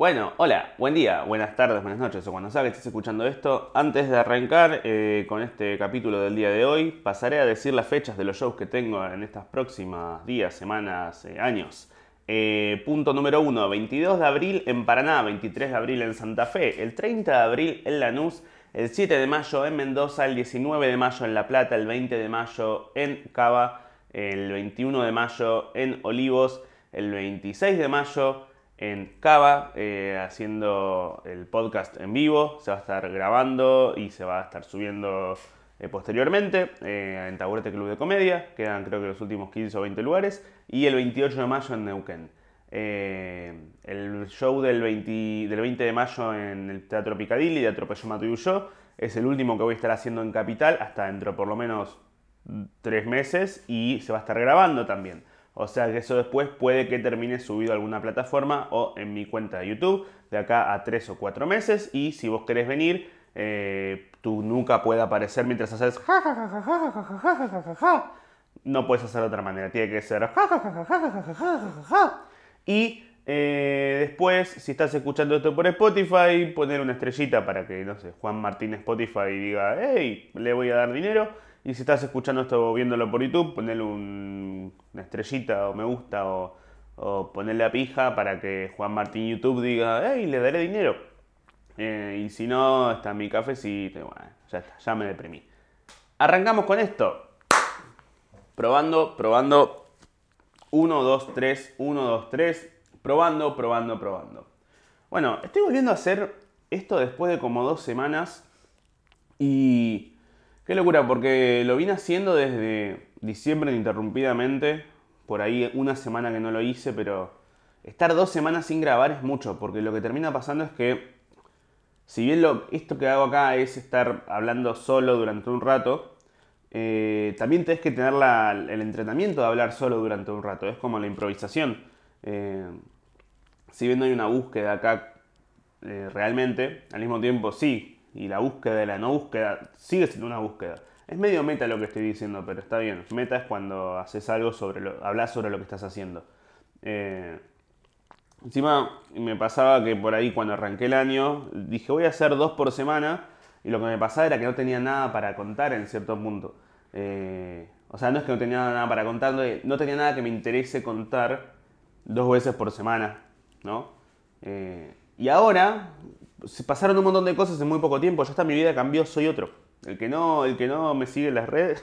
Bueno, hola, buen día, buenas tardes, buenas noches o cuando sea que estés escuchando esto. Antes de arrancar eh, con este capítulo del día de hoy, pasaré a decir las fechas de los shows que tengo en estas próximas días, semanas, eh, años. Eh, punto número 1, 22 de abril en Paraná, 23 de abril en Santa Fe, el 30 de abril en Lanús, el 7 de mayo en Mendoza, el 19 de mayo en La Plata, el 20 de mayo en Cava, el 21 de mayo en Olivos, el 26 de mayo en Cava eh, haciendo el podcast en vivo. Se va a estar grabando y se va a estar subiendo eh, posteriormente eh, en Taburete Club de Comedia. Quedan creo que los últimos 15 o 20 lugares. Y el 28 de mayo en Neuquén. el show del 20, del 20 de mayo en el Teatro Picadilly de Atropello Matuyuyo es el último que voy a estar haciendo en Capital hasta dentro por lo menos tres meses y se va a estar grabando también. O sea que eso después puede que termine subido a alguna plataforma o en mi cuenta de YouTube de acá a tres o cuatro meses. Y si vos querés venir, tu nuca puede aparecer mientras haces no puedes hacer de otra manera, tiene que ser y después, si estás escuchando esto por Spotify, poner una estrellita para que, no sé, Juan Martín Spotify diga, hey, le voy a dar dinero. Y si estás escuchando esto viéndolo por YouTube, ponerle una estrellita o me gusta o, ponerle a pija para que Juan Martín YouTube diga, hey, le daré dinero. Eh, y si no, está mi cafecito. Bueno, ya está, ya me deprimí. Arrancamos con esto. Probando, probando. 1, 2, 3, 1, 2, 3. Probando, probando, probando. Bueno, estoy volviendo a hacer esto después de como dos semanas. Y Qué locura, porque lo vine haciendo desde diciembre ininterrumpidamente. Por ahí una semana que no lo hice, pero estar dos semanas sin grabar es mucho, porque lo que termina pasando es que, si bien lo, esto que hago acá es estar hablando solo durante un rato, eh, también tenés que tener el entrenamiento de hablar solo durante un rato. Es como la improvisación. Eh, si bien no hay una búsqueda acá eh, realmente, al mismo tiempo sí, y la búsqueda de la no búsqueda sigue siendo una búsqueda. Es medio meta lo que estoy diciendo, pero está bien. Meta es cuando haces algo sobre lo, hablas sobre lo que estás haciendo. Eh, encima me pasaba que por ahí cuando arranqué el año dije voy a hacer dos por semana y lo que me pasaba era que no tenía nada para contar en cierto punto. Eh, o sea, no es que no tenía nada para contar, no tenía nada que me interese contar dos veces por semana, ¿no? Eh, y ahora se pasaron un montón de cosas en muy poco tiempo, ya está mi vida cambió, soy otro. El que no, el que no me sigue en las redes,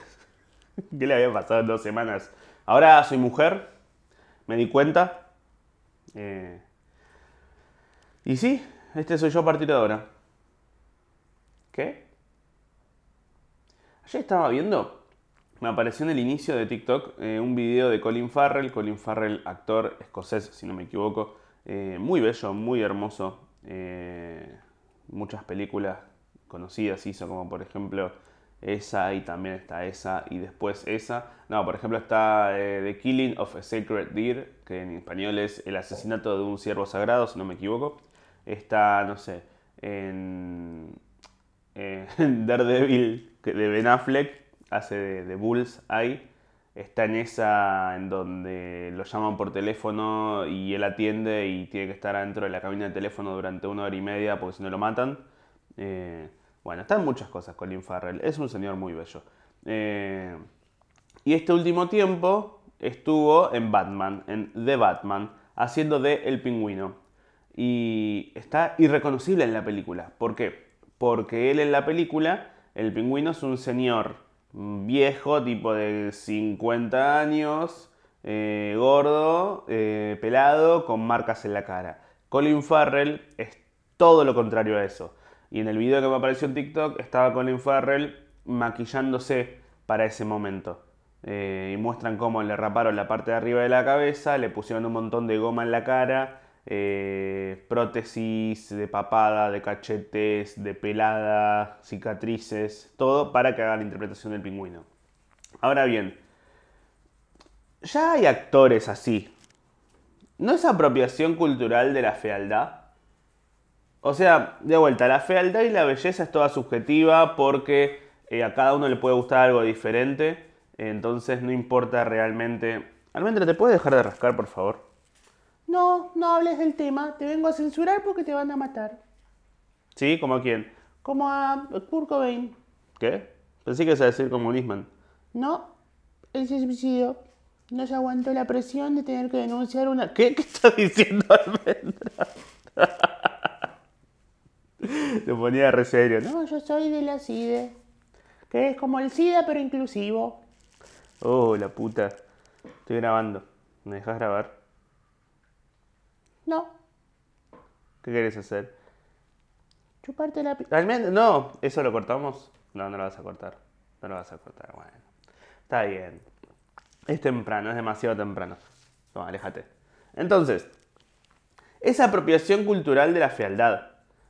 ¿qué le había pasado en dos semanas? Ahora soy mujer, me di cuenta. Eh, y sí, este soy yo a partir de ahora. ¿Qué? Ayer estaba viendo, me apareció en el inicio de TikTok eh, un video de Colin Farrell, Colin Farrell, actor escocés, si no me equivoco, eh, muy bello, muy hermoso, eh, muchas películas conocidas hizo, como por ejemplo esa y también está esa y después esa. No, por ejemplo está eh, The Killing of a Sacred Deer, que en español es El asesinato de un ciervo sagrado, si no me equivoco. Está, no sé, en, Daredevil de Ben Affleck, hace de, de Bulls ahí está en esa en donde lo llaman por teléfono y él atiende y tiene que estar adentro de la cabina de teléfono durante una hora y media porque si no lo matan. Eh, bueno, están muchas cosas Colin Farrell. Es un señor muy bello. Eh, y este último tiempo estuvo en Batman, en The Batman, haciendo de El Pingüino. Y está irreconocible en la película. ¿Por qué? Porque él en la película, el pingüino es un señor viejo, tipo de 50 años, eh, gordo, eh, pelado, con marcas en la cara. Colin Farrell es todo lo contrario a eso. Y en el video que me apareció en TikTok estaba Colin Farrell maquillándose para ese momento. Eh, y muestran cómo le raparon la parte de arriba de la cabeza, le pusieron un montón de goma en la cara, eh, prótesis de papada, de cachetes, de pelada, cicatrices, todo para que haga la interpretación del pingüino. Ahora bien, ya hay actores así. ¿No es apropiación cultural de la fealdad? O sea, de vuelta, la fealdad y la belleza es toda subjetiva porque eh, a cada uno le puede gustar algo diferente. Entonces no importa realmente... Almendra, ¿te puedes dejar de rascar, por favor? No, no hables del tema, te vengo a censurar porque te van a matar. ¿Sí? ¿Como a quién? Como a Kurt Cobain. ¿Qué? Pensé que ibas a decir como Nisman. No, él se suicidó. No se aguantó la presión de tener que denunciar una... ¿Qué? ¿Qué estás diciendo, Almendra? Te ponía re serio, ¿no? Yo soy de la CIDE. Que es como el SIDA pero inclusivo. Oh, la puta. Estoy grabando. ¿Me dejas grabar? No, ¿Qué querés hacer? chuparte la... Almendra, no, ¿eso lo cortamos? No, no lo vas a cortar. No lo vas a cortar, bueno. Está bien. Es temprano, es demasiado temprano. No, aléjate. Entonces, esa apropiación cultural de la fealdad.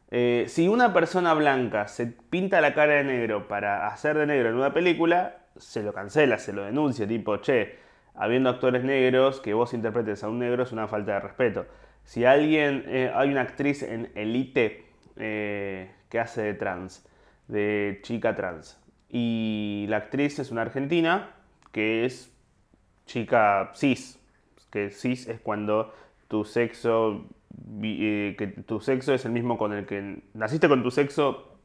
Eh, si una persona blanca se pinta la cara de negro para hacer de negro en una película, se lo cancela, se lo denuncia, tipo, che, habiendo actores negros, que vos interpretes a un negro es una falta de respeto. Si alguien, eh, hay una actriz en Elite eh, que hace de trans, de chica trans, y la actriz es una argentina que es chica cis, que cis es cuando tu sexo, eh, que tu sexo es el mismo con el que naciste con tu sexo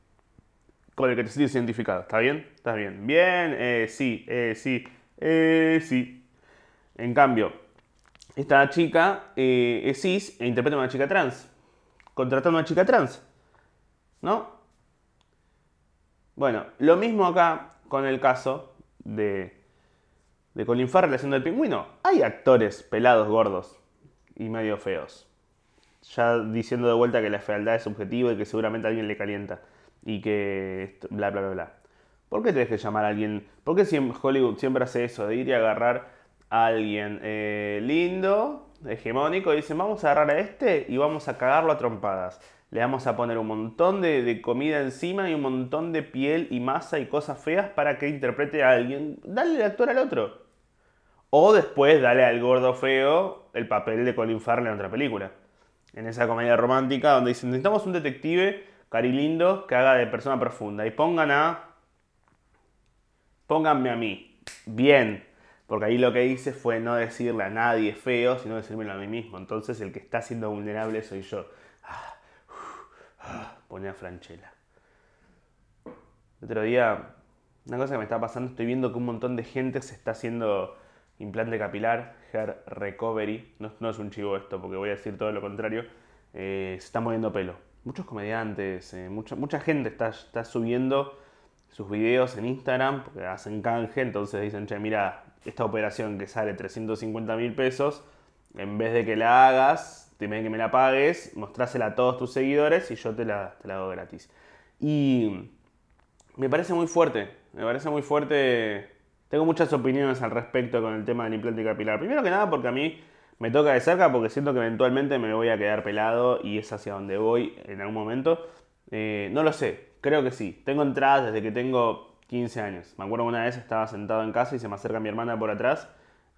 con el que te sientes identificado. ¿Está bien? ¿Está bien? Bien, sí, sí, sí. En cambio, esta chica eh, es cis e interpreta a una chica trans. Contratando a una chica trans. ¿No? Bueno, lo mismo acá con el caso de, de Colin Farrell haciendo el pingüino. Hay actores pelados, gordos y medio feos. Ya diciendo de vuelta que la fealdad es subjetiva y que seguramente a alguien le calienta. Y que bla, bla, bla, bla. ¿Por qué tenés que llamar a alguien? ¿Por qué Hollywood siempre hace eso? De ir y agarrar alguien eh, lindo, hegemónico, y dicen, vamos a agarrar a este y vamos a cagarlo a trompadas. Le vamos a poner un montón de, comida encima y un montón de piel y masa y cosas feas para que interprete a alguien. Dale el actor al otro. O después dale al gordo feo el papel de Colin Farrell en otra película. En esa comedia romántica donde dicen, necesitamos un detective carilindo que haga de persona profunda. Y pongan a... Pónganme a mí. Bien. Porque ahí lo que hice fue no decirle a nadie feo, sino decírmelo a mí mismo. Entonces el que está siendo vulnerable soy yo. Ah, ah, Pone a Franchella. El otro día, una cosa que me está pasando, estoy viendo que un montón de gente se está haciendo implante capilar, hair recovery. No, no es un chivo esto, porque voy a decir todo lo contrario. Eh, se está moviendo pelo. Muchos comediantes, eh, mucha, mucha gente está, está subiendo sus videos en Instagram, porque hacen canje, entonces dicen, che, mira, esta operación que sale 350 mil pesos, en vez de que la hagas, te que me la pagues, mostrásela a todos tus seguidores y yo te la, te la hago gratis. Y me parece muy fuerte, me parece muy fuerte. Tengo muchas opiniones al respecto con el tema del implante capilar. Primero que nada porque a mí me toca de cerca porque siento que eventualmente me voy a quedar pelado y es hacia donde voy en algún momento. Eh, no lo sé, creo que sí. Tengo entradas desde que tengo 15 años. Me acuerdo una vez estaba sentado en casa y se me acerca mi hermana por atrás,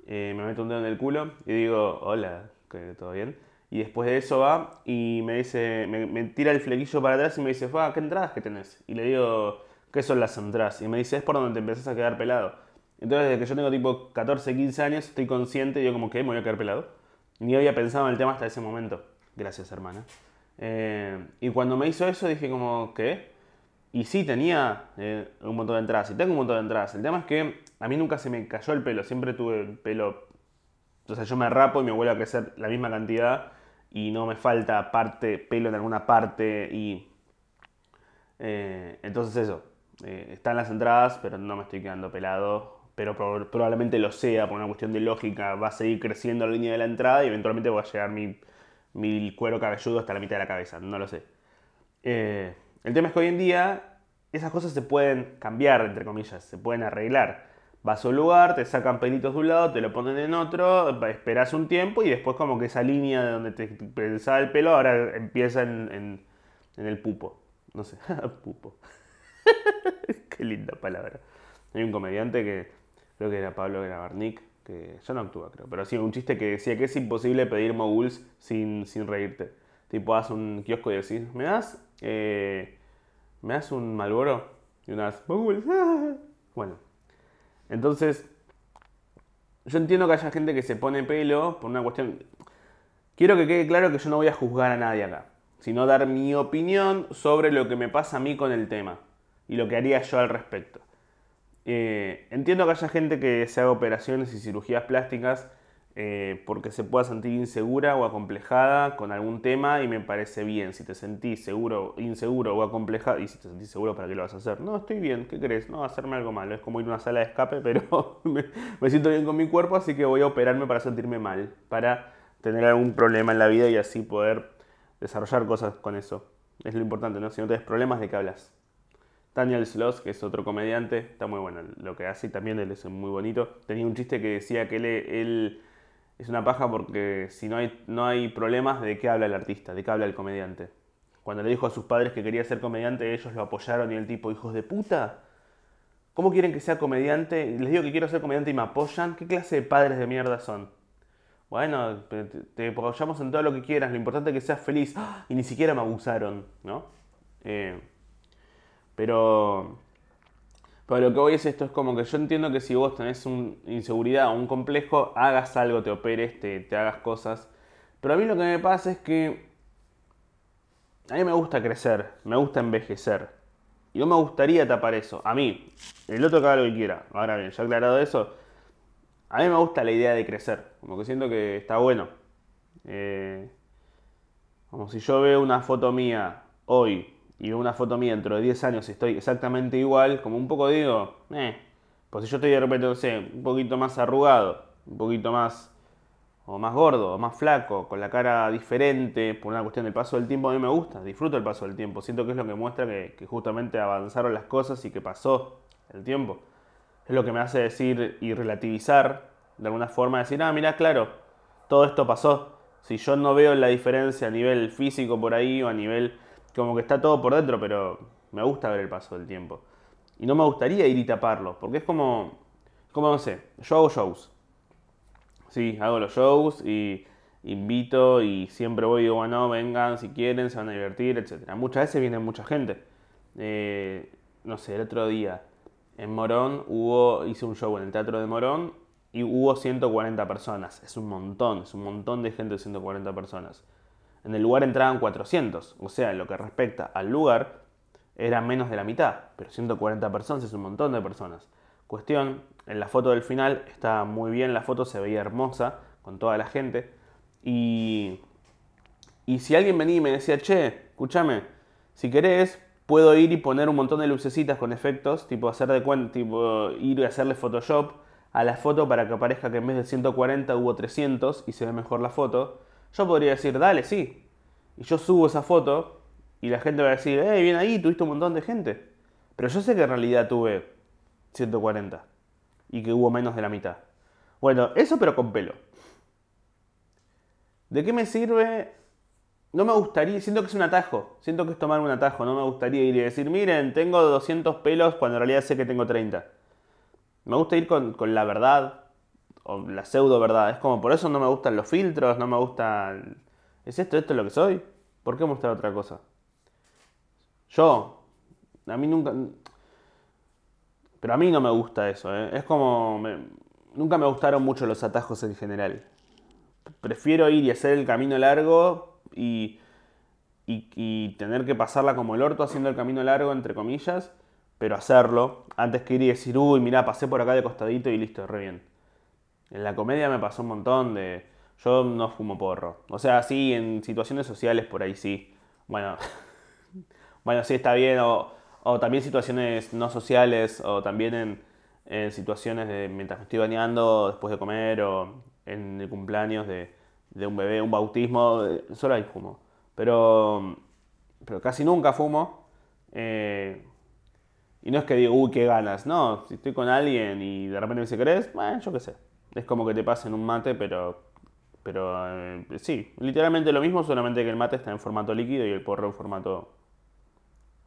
eh, me meto un dedo en el culo y digo, hola, ¿qué- ¿todo bien? Y después de eso va y me dice, me, tira el flequillo para atrás y me dice, "Fa, ¿qué entradas que tenés? Y le digo, ¿qué son las entradas? Y me dice, es por donde te empezás a quedar pelado. Entonces, desde que yo tengo tipo 14, 15 años, estoy consciente y yo como que me voy a quedar pelado. Ni había pensado en el tema hasta ese momento. Gracias, hermana. Eh, y cuando me hizo eso dije como, ¿qué? Y sí, tenía eh, un montón de entradas. Y tengo un montón de entradas. El tema es que a mí nunca se me cayó el pelo. Siempre tuve el pelo... O sea, yo me rapo y me vuelve a crecer la misma cantidad. Y no me falta parte, pelo en alguna parte. Y... eh, entonces eso. eh, están las entradas, pero no me estoy quedando pelado. Pero prob- probablemente lo sea por una cuestión de lógica. Va a seguir creciendo la línea de la entrada y eventualmente va a llegar mi, mi cuero cabelludo hasta la mitad de la cabeza. No lo sé. Eh, el tema es que hoy en día esas cosas se pueden cambiar, entre comillas, se pueden arreglar. Vas a un lugar, te sacan pelitos de un lado, te lo ponen en otro, esperas un tiempo y después como que esa línea de donde te pensaba el pelo ahora empieza en, el pupo. No sé, pupo. Qué linda palabra. Hay un comediante que creo que era Pablo Grabarnik, que ya no actúa creo, pero sí, un chiste que decía que es imposible pedir moguls sin, sin reírte. Tipo, a un kiosco y decís, ¿me das? Eh, ¿Me das un Malboro? Y unas. Bueno, entonces, yo entiendo que haya gente que se pone pelo por una cuestión. quiero que quede claro que yo no voy a juzgar a nadie acá, sino dar mi opinión sobre lo que me pasa a mí con el tema y lo que haría yo al respecto. Eh, entiendo que haya gente que se haga operaciones y cirugías plásticas eh, porque se pueda sentir insegura o acomplejada con algún tema y me parece bien. Si te sentís seguro, inseguro o acomplejado, y si te sentís seguro, ¿para qué lo vas a hacer? No, estoy bien, ¿qué crees? No, hacerme algo malo. Es como ir a una sala de escape, pero me, me, siento bien con mi cuerpo, así que voy a operarme para sentirme mal, para tener algún problema en la vida y así poder desarrollar cosas con eso. Es lo importante, ¿no? Si no tienes problemas, ¿de qué hablas? Daniel Sloss, que es otro comediante, está muy bueno lo que hace y también él es muy bonito. Tenía un chiste que decía que él, él es una paja porque si no hay, no hay problemas, ¿de qué habla el artista? ¿De qué habla el comediante? Cuando le dijo a sus padres que quería ser comediante, ellos lo apoyaron y el tipo, hijos de puta, ¿cómo quieren que sea comediante? Les digo que quiero ser comediante y me apoyan. ¿Qué clase de padres de mierda son? Bueno, te, apoyamos en todo lo que quieras, lo importante es que seas feliz. ¡Ah! Y ni siquiera me abusaron, ¿no? Eh, pero, pero lo que voy es esto, es como que yo entiendo que si vos tenés una inseguridad o un complejo, hagas algo, te operes, te, te hagas cosas. Pero a mí lo que me pasa es que a mí me gusta crecer, me gusta envejecer. Y no me gustaría tapar eso. A mí, el otro que haga lo que quiera. Ahora bien, ya aclarado eso, a mí me gusta la idea de crecer. Como que siento que está bueno. Eh, como si yo veo una foto mía hoy y veo una foto mía dentro de 10 años y estoy exactamente igual, como un poco digo, eh, pues si yo estoy de repente, no sé, un poquito más arrugado, un poquito más, o más gordo, o más flaco, con la cara diferente, por una cuestión del paso del tiempo, a mí me gusta, disfruto el paso del tiempo, siento que es lo que muestra que, que justamente avanzaron las cosas y que pasó el tiempo. Es lo que me hace decir y relativizar, de alguna forma, decir, ah, mira, claro, todo esto pasó. Si yo no veo la diferencia a nivel físico por ahí o a nivel como que está todo por dentro, pero me gusta ver el paso del tiempo. Y no me gustaría ir y taparlo, porque es como, como no sé, yo hago shows. Sí, hago los shows y invito y siempre voy y digo, bueno, vengan si quieren, se van a divertir, etc. Muchas veces viene mucha gente. Eh, no sé, el otro día en Morón hubo, hice un show en el Teatro de Morón y hubo 140 personas. Es un montón, es un montón de gente de 140 personas. En el lugar entraban 400, o sea, en lo que respecta al lugar, era menos de la mitad, pero 140 personas es un montón de personas. Cuestión, en la foto del final está muy bien, la foto se veía hermosa con toda la gente. Y, y si alguien venía y me decía, che, escúchame, si querés, puedo ir y poner un montón de lucecitas con efectos, tipo hacer de tipo ir y hacerle Photoshop a la foto para que aparezca que en vez de 140 hubo 300 y se ve mejor la foto. Yo podría decir, dale, sí. Y yo subo esa foto y la gente va a decir, hey, bien ahí, tuviste un montón de gente. Pero yo sé que en realidad tuve 140 y que hubo menos de la mitad. Bueno, eso pero con pelo. ¿De qué me sirve? No me gustaría, siento que es un atajo, siento que es tomar un atajo, no me gustaría ir y decir, miren, tengo 200 pelos cuando en realidad sé que tengo 30. Me gusta ir con, con la verdad, o la pseudo verdad. Es como, por eso no me gustan los filtros, no me gusta... ¿Es esto, esto es lo que soy? ¿Por qué mostrar otra cosa? Yo, a mí nunca... Pero a mí no me gusta eso, ¿eh? Es como... nunca me gustaron mucho los atajos en general. Prefiero ir y hacer el camino largo y, y, y tener que pasarla como el orto haciendo el camino largo, entre comillas, pero hacerlo antes que ir y decir, uy, mira, pasé por acá de costadito y listo, re bien. En la comedia me pasó un montón de... Yo no fumo porro. O sea, sí, en situaciones sociales por ahí sí. Bueno, bueno, sí está bien. O, o, también situaciones no sociales. O también en, situaciones de mientras me estoy bañando, después de comer. O en el cumpleaños de, un bebé, un bautismo. Solo ahí fumo. Pero, pero casi nunca fumo. Eh, y no es que digo, uy, qué ganas. No, si estoy con alguien y de repente me dice, ¿querés? Bueno, yo qué sé. Es como que te pasen un mate, pero, pero eh, sí, literalmente lo mismo, solamente que el mate está en formato líquido y el porro en formato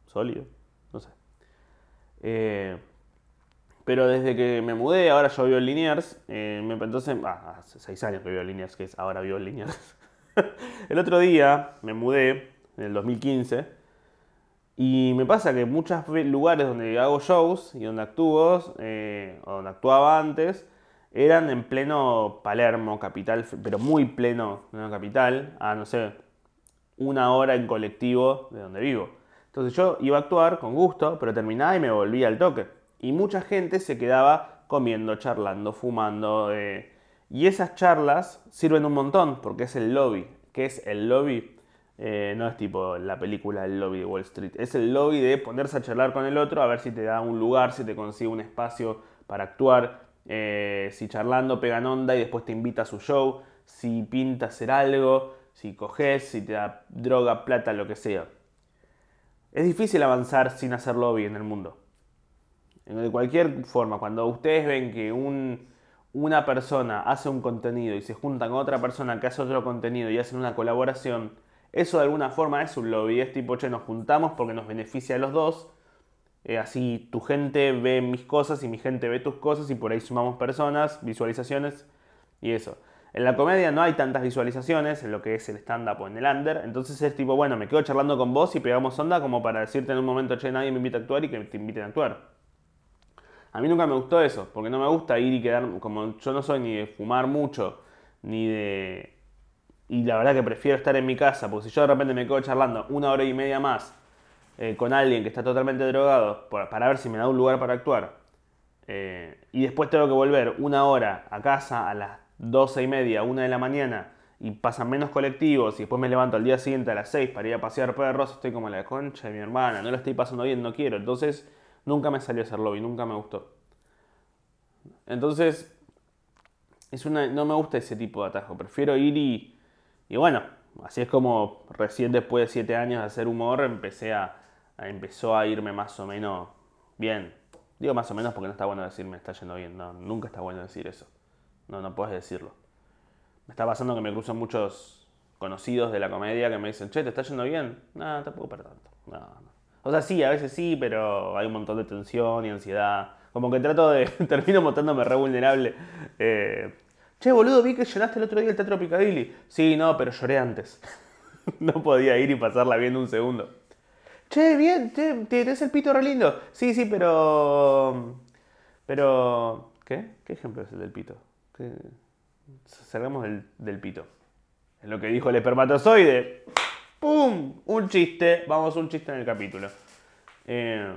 sólido. No sé. Eh, pero desde que me mudé, ahora yo vivo en Liniers. Eh, me, entonces, ah, hace seis años que vivo en Liniers, que es ahora vivo en Liniers. el otro día me mudé, en el 2015. Y me pasa que muchos lugares donde hago shows y donde actúo, o donde actuaba antes, eran en pleno Palermo, capital, pero muy pleno, capital, a no sé, una hora en colectivo de donde vivo. Entonces yo iba a actuar con gusto, pero terminaba y me volvía al toque. Y mucha gente se quedaba comiendo, charlando, fumando. eh, y esas charlas sirven un montón porque es el lobby. ¿Qué es el lobby? Eh, no es tipo la película El lobby de Wall Street. Es el lobby de ponerse a charlar con el otro a ver si te da un lugar, si te consigue un espacio para actuar. Eh, si charlando pegan onda y después te invita a su show. Si pinta hacer algo. Si coges, si te da droga, plata, lo que sea. Es difícil avanzar sin hacer lobby en el mundo. De cualquier forma, cuando ustedes ven que un, una persona hace un contenido y se juntan con otra persona que hace otro contenido y hacen una colaboración, eso de alguna forma es un lobby. Es tipo, che, nos juntamos porque nos beneficia a los dos. Eh, así tu gente ve mis cosas y mi gente ve tus cosas y por ahí sumamos personas, visualizaciones y eso. En la comedia no hay tantas visualizaciones en lo que es el stand-up o en el under, entonces es tipo, bueno, me quedo charlando con vos y pegamos onda como para decirte en un momento, che, nadie me invita a actuar y que te inviten a actuar. A mí nunca me gustó eso, porque no me gusta ir y quedar, como yo no soy ni de fumar mucho, ni de... Y la verdad que prefiero estar en mi casa, porque si yo de repente me quedo charlando una hora y media más eh, con alguien que está totalmente drogado, para ver si me da un lugar para actuar, eh, y después tengo que volver una hora a casa a las doce y media, una de la mañana, y pasan menos colectivos, y después me levanto al día siguiente a las 6 para ir a pasear perros, estoy como la concha de mi hermana, no lo estoy pasando bien, no quiero. Entonces, nunca me salió a hacer lobby, nunca me gustó. Entonces, es una, no me gusta ese tipo de atajo, prefiero ir y, y bueno, así es como recién después de 7 años de hacer humor empecé a- empezó a irme más o menos bien. Digo más o menos porque no está bueno decir me está yendo bien, no, nunca está bueno decir eso. No, no puedes decirlo. Me está pasando que me cruzan muchos conocidos de la comedia que me dicen, che, ¿te está yendo bien? No, tampoco para tanto. No, no. O sea, sí, a veces sí, pero hay un montón de tensión y ansiedad. Como que trato de. termino mostrándome re vulnerable. Eh, che, boludo, vi que llenaste el otro día el Teatro Picadilly. Sí, no, pero lloré antes. no podía ir y pasarla bien un segundo. Che, bien, che, te tenés el pito re lindo. Sí, sí, pero. Pero. ¿Qué? ¿Qué ejemplo es el del pito? Salgamos del, del pito. Es lo que dijo el espermatozoide. ¡Pum! Un chiste. Vamos, un chiste en el capítulo. Eh,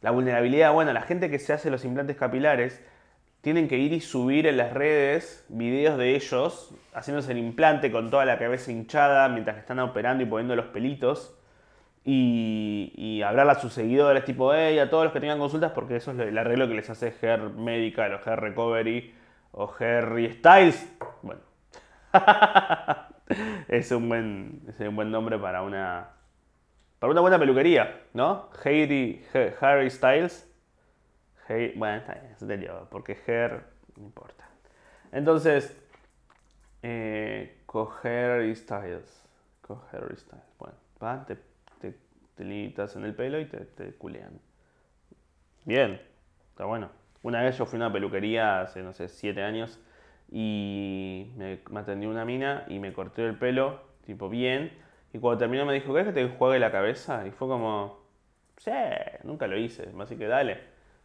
la vulnerabilidad, bueno, la gente que se hace los implantes capilares tienen que ir y subir en las redes videos de ellos haciéndose el implante con toda la cabeza hinchada mientras están operando y poniendo los pelitos. Y, y hablarle a sus seguidores, tipo, hey, a todos los que tengan consultas, porque eso es el arreglo que les hace Hair Medical o Hair Recovery o Harry Styles. Bueno, es un buen, es un buen nombre para una, para una buena peluquería, ¿no? Harry, Ha- Harry Styles. Bueno, está bien, se entendió, porque hair no importa. Entonces, eh, coger Styles. Coger Styles. Bueno, va, te, te, te limitas en el pelo y te, te culean. Bien, está bueno. Una vez yo fui a una peluquería hace, no sé, siete años y me, me atendió una mina y me corté el pelo, tipo bien. Y cuando terminó me dijo, ¿querés que te enjuague la cabeza? Y fue como, sí, nunca lo hice, así que dale.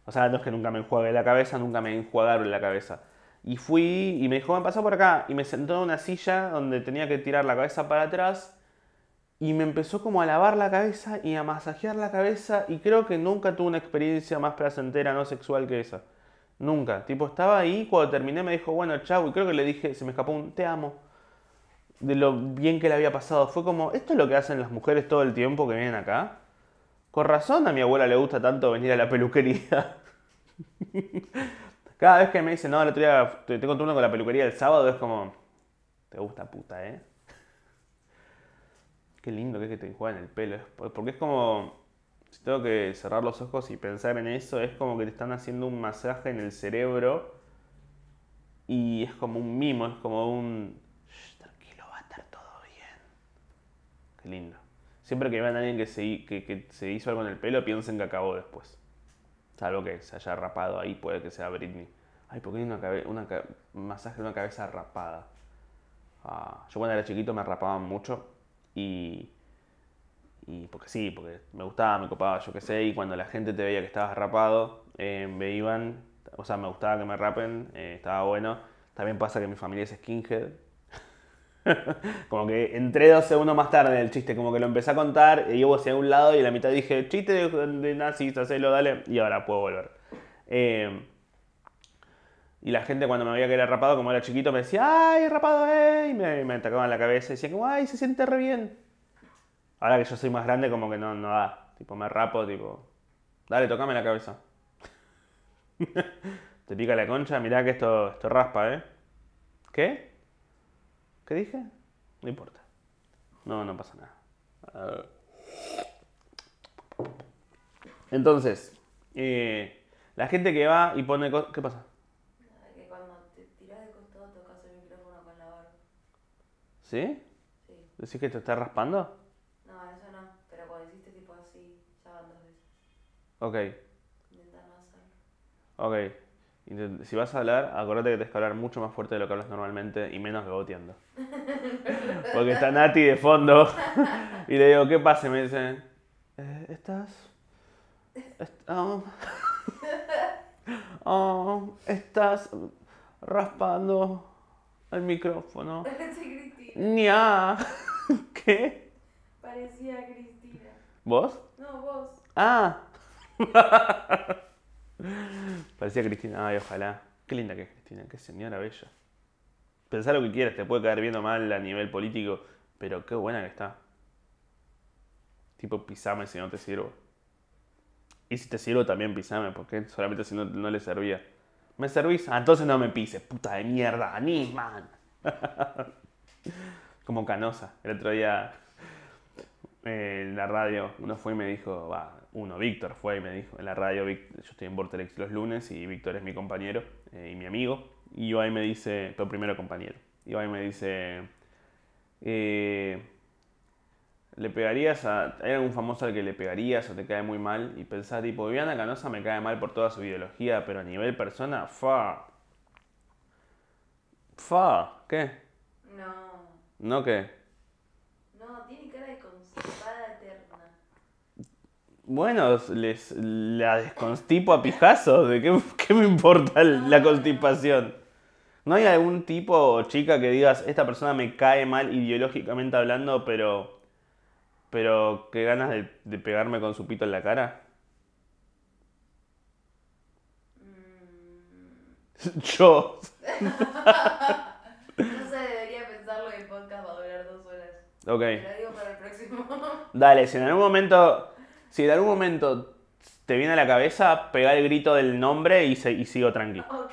O sea, no es que nunca me enjuague la cabeza, nunca me enjuagaron la cabeza. Y fui y me dijo, me pasó por acá. Y me sentó en una silla donde tenía que tirar la cabeza para atrás. Y me empezó como a lavar la cabeza y a masajear la cabeza. Y creo que nunca tuve una experiencia más placentera no sexual que esa. Nunca. Tipo, estaba ahí, cuando terminé me dijo, bueno, chau. Y creo que le dije, se me escapó un te amo. De lo bien que le había pasado. Fue como, esto es lo que hacen las mujeres todo el tiempo que vienen acá. Con razón a mi abuela le gusta tanto venir a la peluquería. Cada vez que me dice, no, el otro día te turno con la peluquería el sábado, es como, te gusta puta, ¿eh? Qué lindo que es que te enjuaguen el pelo. Porque es como, si tengo que cerrar los ojos y pensar en eso, es como que te están haciendo un masaje en el cerebro y es como un mimo, es como un, "Shh, tranquilo, va a estar todo bien. Qué lindo. Siempre que vean a alguien que se, que, se hizo algo en el pelo, piensen que acabó después. Salvo que se haya rapado ahí, puede que sea Britney. Ay, ¿por qué hay una masaje de una cabeza rapada? Ah, yo cuando era chiquito me rapaban mucho y, y porque sí, porque me gustaba, me copaba, yo qué sé, y cuando la gente te veía que estabas rapado, eh, me iban O sea, me gustaba que me rapen, eh, estaba bueno. También pasa que mi familia es skinhead. como que entré dos segundos más tarde en el chiste, como que lo empecé a contar y yo hacia un lado y a la mitad dije, chiste de, de nazis, hacelo, dale, y ahora puedo volver. Eh, y la gente cuando me veía que era rapado, como era chiquito, me decía, ¡ay, rapado, eh! Y me, me atacaban la cabeza y decían, como, ¡ay, se siente re bien! Ahora que yo soy más grande, como que no, no da. Tipo, me rapo, tipo, dale, tocame la cabeza. Te pica la concha, mirá que esto, esto raspa, ¿eh? ¿Qué? ¿Qué dije? No importa. No, no pasa nada. Entonces, eh, la gente que va y pone. ¿Qué pasa? Nada, que cuando te tiras de costado tocas el micrófono con la barba. ¿Sí? Sí. ¿Decís que te está raspando? No, eso no. Pero cuando hiciste tipo así, ya van dos veces. Ok, Intenta no hacerlo. ok. Si vas a hablar, acordate que tienes que hablar mucho más fuerte de lo que hablas normalmente y menos beboteando. Porque está Nati de fondo y le digo, ¿qué pasa? Y me dice, "Eh, ¿estás? est- oh, oh, ¿Estás raspando el micrófono? ¡Nya! ¿Qué? Parecía Cristina. ¿Vos? No, vos. ¡Ah! Parecía Cristina. Ay, ojalá. Qué linda que es Cristina, qué señora bella. Pensá lo que quieras, te puede caer bien o mal a nivel político, pero qué buena que está. Tipo, pisame si no te sirvo. Y si te sirvo también pisame, porque solamente si no, no le servía. ¿Me servís? Ah, entonces no me pises, puta de mierda, ni man. Como canosa. El otro día eh, en la radio, uno fue y me dijo, uno, Víctor fue y me dijo, en la radio, yo estoy en Vortex los lunes y Víctor es mi compañero eh, y mi amigo, y Ibai me dice, pero primero compañero, Ibai me dice, eh, ¿le pegarías a, hay algún famoso al que le pegarías o te cae muy mal? Y pensás, tipo, Viviana Canosa me cae mal por toda su ideología, pero a nivel persona, fa, fa, ¿qué? No. ¿No qué? No, tiene cara de constipada eterna. Bueno, les la desconstipo a pijazos. ¿De qué, qué me importa la constipación? ¿No hay algún tipo o chica que digas, esta persona me cae mal ideológicamente hablando, pero. pero qué ganas de, de pegarme con su pito en la cara? Mm, Yo. no sé, debería pensarlo y el podcast va a durar dos horas. Ok. Te lo digo para el próximo. Dale, si en algún momento. Si en algún momento te viene a la cabeza, pega el grito del nombre y, se- y sigo tranquilo. ok.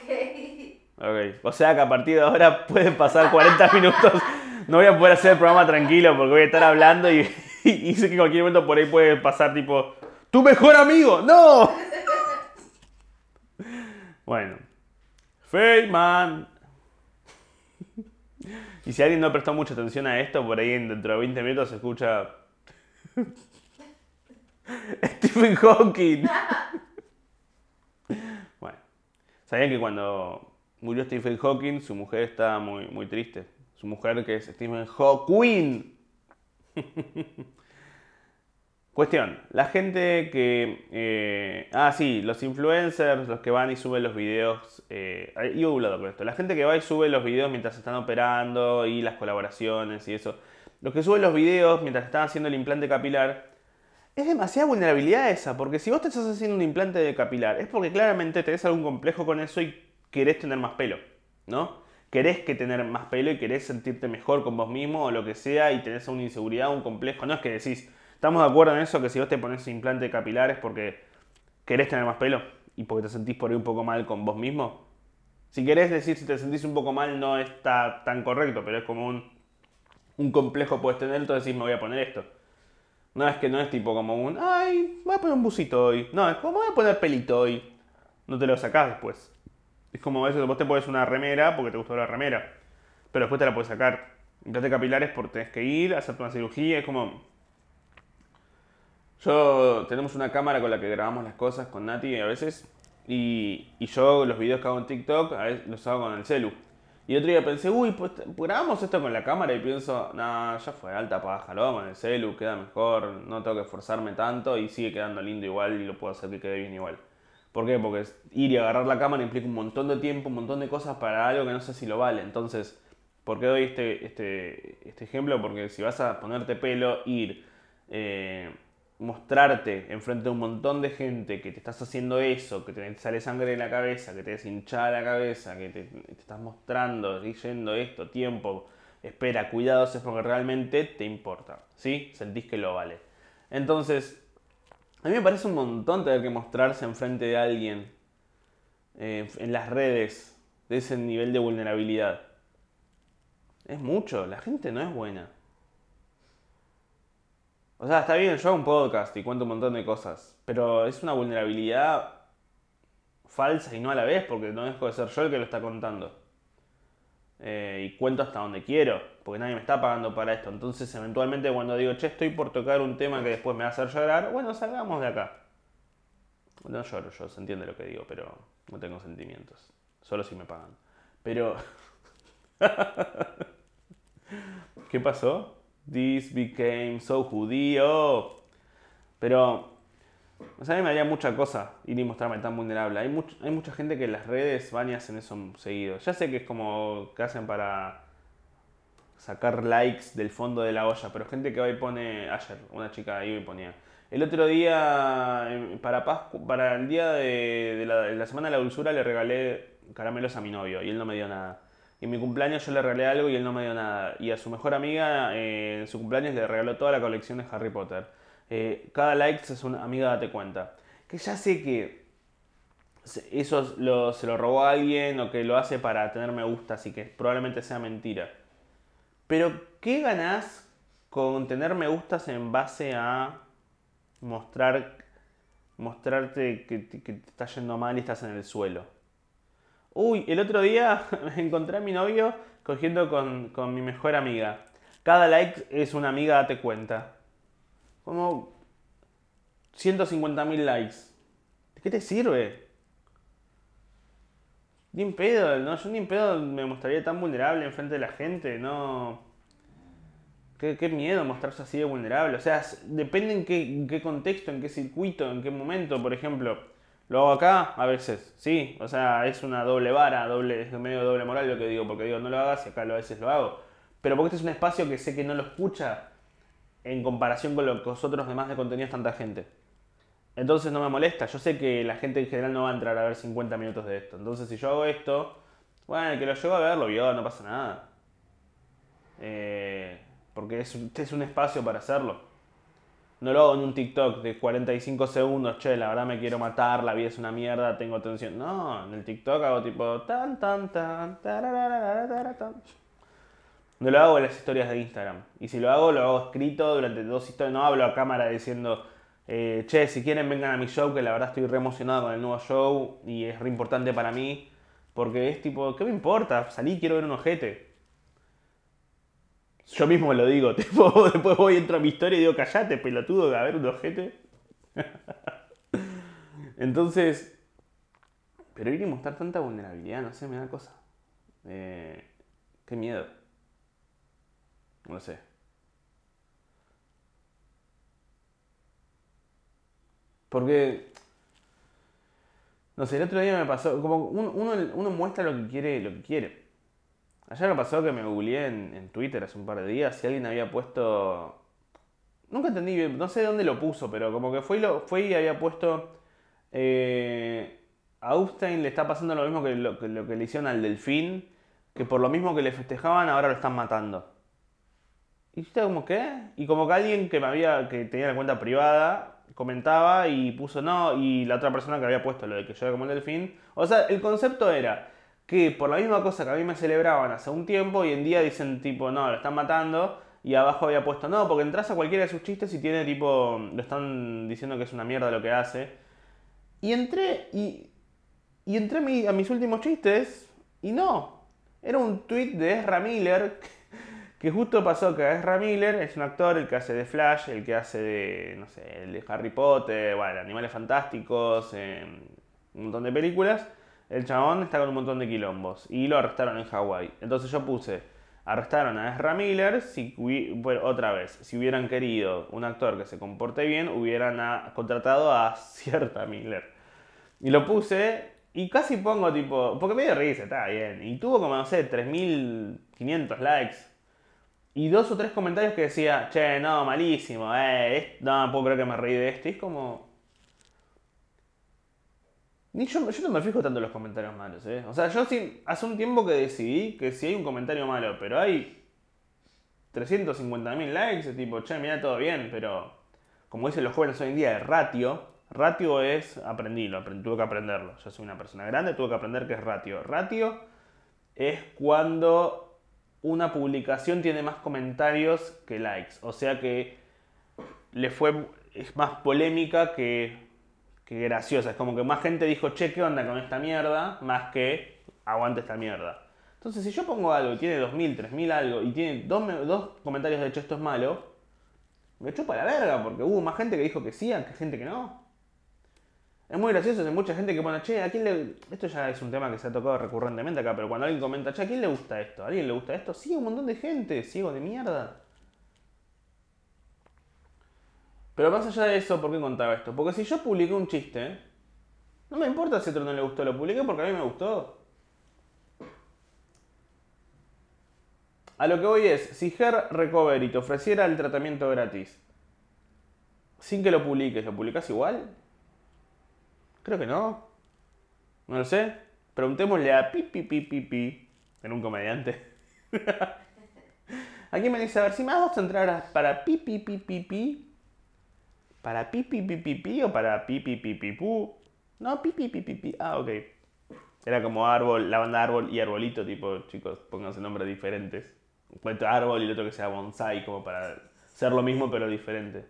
Ok, o sea que a partir de ahora pueden pasar 40 minutos. No voy a poder hacer el programa tranquilo porque voy a estar hablando y, y sé que en cualquier momento por ahí puede pasar tipo, ¡Tu mejor amigo! ¡No! Bueno. Feynman. Y si alguien no prestó mucha atención a esto, por ahí en- dentro de 20 minutos se escucha... Stephen Hawking. Bueno. ¿Sabían que cuando murió Stephen Hawking, su mujer estaba muy, muy triste? Su mujer, que es Stephen Hawking. Cuestión, la gente que... eh, ah, sí, los influencers, los que van y suben los videos... Eh, iba hablando con esto. La gente que va y sube los videos mientras están operando y las colaboraciones y eso. Los que suben los videos mientras están haciendo el implante capilar... Es demasiada vulnerabilidad esa, porque si vos te estás haciendo un implante de capilar, es porque claramente tenés algún complejo con eso y querés tener más pelo, ¿no? Querés que tener más pelo y querés sentirte mejor con vos mismo o lo que sea y tenés una inseguridad, un complejo. No es que decís, estamos de acuerdo en eso, que si vos te pones implante capilar es porque querés tener más pelo y porque te sentís por ahí un poco mal con vos mismo. Si querés decir si te sentís un poco mal no está tan correcto, pero es como un, un complejo puedes tener, entonces decís me voy a poner esto. No es que no es tipo como un, ay, voy a poner un busito hoy. No, es como voy a poner pelito hoy. No te lo sacás después. Es como eso, vos te pones una remera porque te gustó la remera. Pero después te la puedes sacar. Implante capilares porque tenés que ir, hacerte una cirugía, es como... Yo tenemos una cámara con la que grabamos las cosas con Nati a veces. Y, y yo los videos que hago en TikTok a veces los hago con el celu. Y otro día pensé, uy, pues grabamos esto con la cámara y pienso, nah, ya fue, alta paja, lo con el celu, queda mejor, no tengo que esforzarme tanto y sigue quedando lindo igual y lo puedo hacer que quede bien igual. ¿Por qué? Porque ir y agarrar la cámara implica un montón de tiempo, un montón de cosas para algo que no sé si lo vale. Entonces, ¿por qué doy este, este, este ejemplo? Porque si vas a ponerte pelo, ir, eh, mostrarte enfrente de un montón de gente que te estás haciendo eso, que te sale sangre de la cabeza, que te deshinchada la cabeza, que te, estás mostrando, yendo esto, tiempo, espera, cuidados, es porque realmente te importa, ¿sí? Sentís que lo vale. Entonces, a mí me parece un montón tener que mostrarse enfrente de alguien eh, en las redes de ese nivel de vulnerabilidad. Es mucho, la gente no es buena. O sea, está bien, yo hago un podcast y cuento un montón de cosas, pero es una vulnerabilidad falsa y no a la vez, porque no dejo de ser yo el que lo está contando. Eh, y cuento hasta donde quiero, porque nadie me está pagando para esto. Entonces, eventualmente, cuando digo, che, estoy por tocar un tema que después me va a hacer llorar, bueno, salgamos de acá. No lloro yo, se entiende lo que digo, pero no tengo sentimientos. Solo si me pagan. Pero. ¿Qué pasó? This became so judío. Pero. O sea, a mí me haría mucha cosa ir y mostrarme tan vulnerable. Hay, much- hay mucha gente que en las redes van y hacen eso seguido. Ya sé que es como que hacen para sacar likes del fondo de la olla, pero gente que va y pone. Ayer, una chica iba y ponía. El otro día, eh, para, Pascu- para el día de la semana de la dulzura, le regalé caramelos a mi novio y él no me dio nada. En mi cumpleaños yo le regalé algo y él no me dio nada. Y a su mejor amiga eh, en su cumpleaños le regaló toda la colección de Harry Potter. Eh, cada like es una amiga, date cuenta. Que ya sé que eso lo- se lo robó a alguien o que lo hace para tener me gusta, así que probablemente sea mentira. Pero, ¿qué ganás con tener me gustas en base a mostrar, mostrarte que, que te está yendo mal y estás en el suelo? Uy, el otro día encontré a mi novio cogiendo con, con mi mejor amiga. Cada like es una amiga, date cuenta. Como 150.000 likes. ¿De qué te sirve? Ni en pedo, ¿no? Yo ni en pedo me mostraría tan vulnerable enfrente de la gente, no. Qué, qué miedo mostrarse así de vulnerable. O sea, depende en qué, en qué contexto, en qué circuito, en qué momento, por ejemplo. Lo hago acá a veces, sí. O sea, es una doble vara, doble, es medio doble moral lo que digo, porque digo no lo hagas y acá a veces lo hago. Pero porque este es un espacio que sé que no lo escucha en comparación con lo que vosotros demás de contenido es tanta gente. Entonces no me molesta. Yo sé que la gente en general no va a entrar a ver 50 minutos de esto. Entonces si yo hago esto, bueno, el que lo llegó a ver lo vio, no pasa nada. Eh, porque es, un- es un espacio para hacerlo. No lo hago en un TikTok de 45 segundos, che, la verdad me quiero matar, la vida es una mierda, tengo tensión. No, en el TikTok hago tipo tan tan tan tan. No lo hago en las historias de Instagram. Y si lo hago, lo hago escrito durante dos historias. No hablo a cámara diciendo, eh, che, si quieren vengan a mi show, que la verdad estoy re emocionado con el nuevo show y es re importante para mí. Porque es tipo, ¿qué me importa? Salí, quiero ver un ojete. Yo mismo lo digo, tipo, después voy, entro a mi historia y digo, callate, pelotudo, a ver un ojete. Entonces, pero ir y mostrar tanta vulnerabilidad, no sé, me da cosa. Eh, qué miedo. No sé. Porque, no sé, el otro día me pasó, como uno, uno muestra lo que quiere, lo que quiere. Ayer me pasó que me googleé en, Twitter hace un par de días y alguien había puesto. Nunca entendí bien, no sé de dónde lo puso, pero como que fue y, lo, había puesto. eh, a Upstein le está pasando lo mismo que lo, que le hicieron al delfín, que por lo mismo que le festejaban ahora lo están matando. Y yo como, ¿qué? Y como que alguien que me había, que tenía la cuenta privada, comentaba y puso no, y la otra persona que había puesto lo de que yo era como el delfín. O sea, el concepto era que por la misma cosa que a mí me celebraban hace un tiempo, hoy en día dicen tipo, no, lo están matando. Y abajo había puesto, no, porque entras a cualquiera de sus chistes y tiene tipo, lo están diciendo que es una mierda lo que hace. Y entré y, entré a, mi- a mis últimos chistes y no. Era un tweet de Ezra Miller que justo pasó que Ezra Miller es un actor, el que hace de Flash, el que hace de, no sé, el de Harry Potter, bueno, Animales Fantásticos, eh, un montón de películas. El chabón está con un montón de quilombos y lo arrestaron en Hawái. Entonces yo puse, arrestaron a Ezra Miller, si, otra vez, si hubieran querido un actor que se comporte bien, hubieran contratado a cierta Miller. Y lo puse y casi pongo tipo, porque me dio risa, está bien. Y tuvo como, no sé, 3.500 likes. Y dos o tres comentarios que decía, che, no, malísimo, eh, no puedo creer que me reí de esto. Y es como... Ni yo, yo no me fijo tanto en los comentarios malos, ¿eh? O sea, yo sí, hace un tiempo que decidí que si hay un comentario malo, pero hay 350.000 likes, es tipo, che, mira todo bien, pero como dicen los jóvenes hoy en día, el ratio, ratio es aprendí, lo aprendí, tuve que aprenderlo. Yo soy una persona grande, tuve que aprender qué es ratio. Ratio es cuando una publicación tiene más comentarios que likes, o sea que le fue es más polémica que, que graciosa. Es como que más gente dijo, che, ¿qué onda con esta mierda? Más que aguante esta mierda. Entonces, si yo pongo algo y tiene 2000, 3000 algo y tiene dos, dos comentarios de hecho esto es malo, me chupa la verga porque hubo más gente que dijo que sí, que gente que no. Es muy gracioso, hay mucha gente que pone, che, ¿a quién le.? Esto ya es un tema que se ha tocado recurrentemente acá, pero cuando alguien comenta, che, ¿a quién le gusta esto? ¿A alguien le gusta esto? Sí, un montón de gente, ciego de mierda. Pero más allá de eso, ¿por qué contaba esto? Porque si yo publiqué un chiste, no me importa si a otro no le gustó, lo publiqué porque a mí me gustó. A lo que voy es, si Hair Recovery te ofreciera el tratamiento gratis, sin que lo publiques, ¿lo publicas igual? Creo que no. No lo sé. Preguntémosle a pi pi pi pi pi, en un comediante. Aquí me dice, a ver, si me a entrar para pi pi pi pi pi, para pi pi pi pi pi o para pi pi pi pi pu. No, pi pi pi pi pi. Ah, ok. Era como árbol, la banda árbol y arbolito, tipo, chicos, pónganse nombres diferentes. Un árbol y el otro que sea bonsai, como para ser lo mismo pero diferente.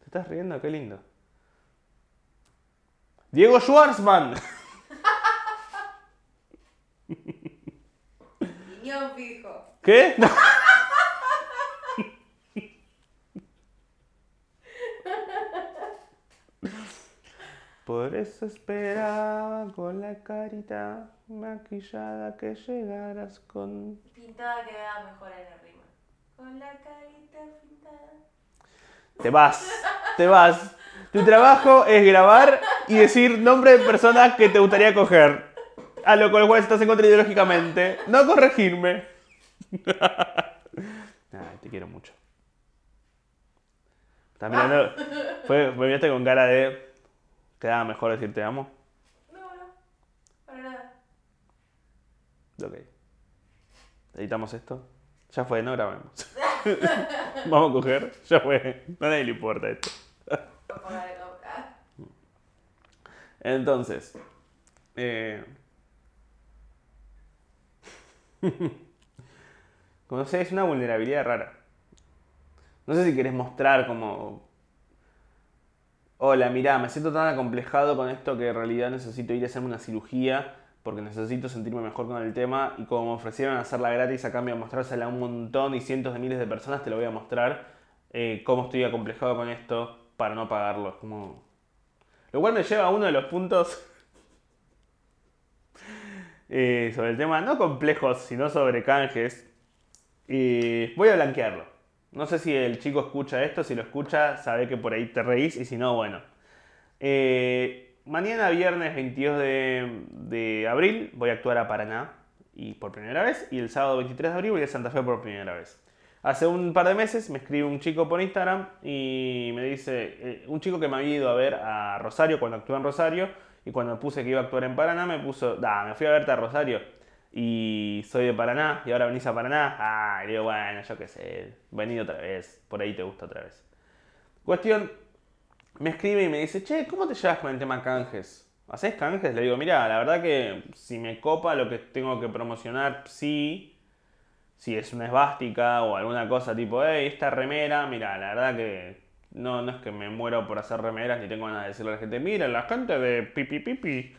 ¿Te estás riendo? Qué lindo. Diego Schwartzman. Guiñón fijo. ¿Qué? Por eso esperaba con la carita maquillada que llegaras con... Pintada queda mejor en la rima. Con la carita pintada. Te vas, te vas. Tu trabajo es grabar y decir nombre de personas que te gustaría coger. A lo cual estás en contra ideológicamente. No corregirme. Ay, te quiero mucho. Estás mirando. Fue, me miraste con cara de. Quedaba mejor decir te amo. No, no. Para nada. Ok. Editamos esto. Ya fue, no grabemos. Vamos a coger. Ya fue. A nadie le importa esto. Entonces, eh, como no sé, es una vulnerabilidad rara. No sé si querés mostrar como, hola, mirá, me siento tan acomplejado con esto que en realidad necesito ir a hacerme una cirugía porque necesito sentirme mejor con el tema y como me ofrecieron hacerla gratis a cambio de mostrársela a un montón y cientos de miles de personas, te lo voy a mostrar eh, cómo estoy acomplejado con esto para no pagarlo. Lo cual me lleva a uno de los puntos eh, sobre el tema, no complejos, sino sobre canjes. Y voy a blanquearlo. No sé si el chico escucha esto, si lo escucha, sabe que por ahí te reís y si no, bueno. Eh, mañana viernes 22 de, de abril voy a actuar a Paraná y por primera vez y el sábado 23 de abril voy a Santa Fe por primera vez. Hace un par de meses me escribe un chico por Instagram y me dice, eh, un chico que me había ido a ver a Rosario cuando actué en Rosario y cuando puse que iba a actuar en Paraná me puso, da, me fui a verte a Rosario y soy de Paraná y ahora venís a Paraná. Ah, y digo, bueno, yo qué sé, vení otra vez, por ahí te gusta otra vez. Cuestión, me escribe y me dice, che, ¿cómo te llevas con el tema canjes? ¿Haces canjes? Le digo, mira, la verdad que si me copa lo que tengo que promocionar, sí. Si es una esvástica o alguna cosa tipo, hey, esta remera, mira, la verdad que no, no es que me muero por hacer remeras ni tengo ganas de decirle a la gente, mira, la gente de Pipi Pipi,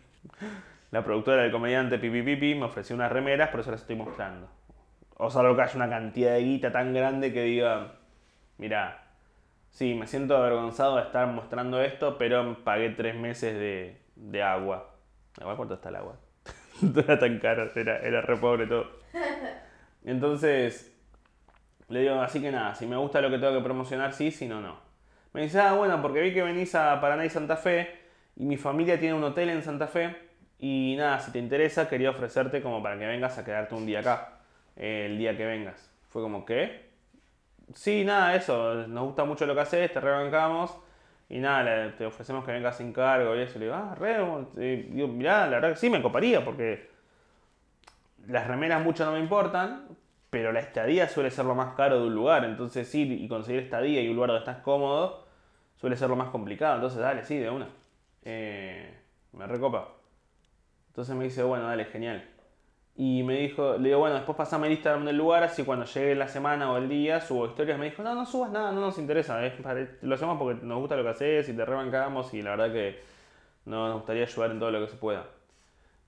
la productora del comediante Pipi Pipi me ofreció unas remeras, por eso las estoy mostrando. O salvo que haya una cantidad de guita tan grande que diga, mira, sí, me siento avergonzado de estar mostrando esto, pero pagué tres meses de, de agua. Igual cuánto está el agua. no era tan caro, era, era re pobre todo. Entonces, le digo, así que nada, si me gusta lo que tengo que promocionar, sí, si no, no. Me dice, ah, bueno, porque vi que venís a Paraná y Santa Fe Y mi familia tiene un hotel en Santa Fe. Y nada, si te interesa, quería ofrecerte como para que vengas a quedarte un día acá. el día que vengas. Fue como, ¿qué? Sí, nada, eso. Nos gusta mucho lo que haces, te rebancamos. Y nada, te ofrecemos que vengas sin cargo y eso. Le digo, ah, re. eh, digo, mirá, la verdad que sí me coparía porque las remeras mucho no me importan, pero la estadía suele ser lo más caro de un lugar. Entonces ir y conseguir estadía y un lugar donde estás cómodo suele ser lo más complicado. Entonces dale, sí, de una. Eh, me recopa. Entonces me dice, bueno, dale, genial. Y me dijo, le digo, bueno, después pasame el Instagram del lugar, así cuando llegue la semana o el día subo historias. Me dijo, no, no subas nada, no nos interesa. es para- lo hacemos porque nos gusta lo que haces y te rebancamos y la verdad que no, nos gustaría ayudar en todo lo que se pueda.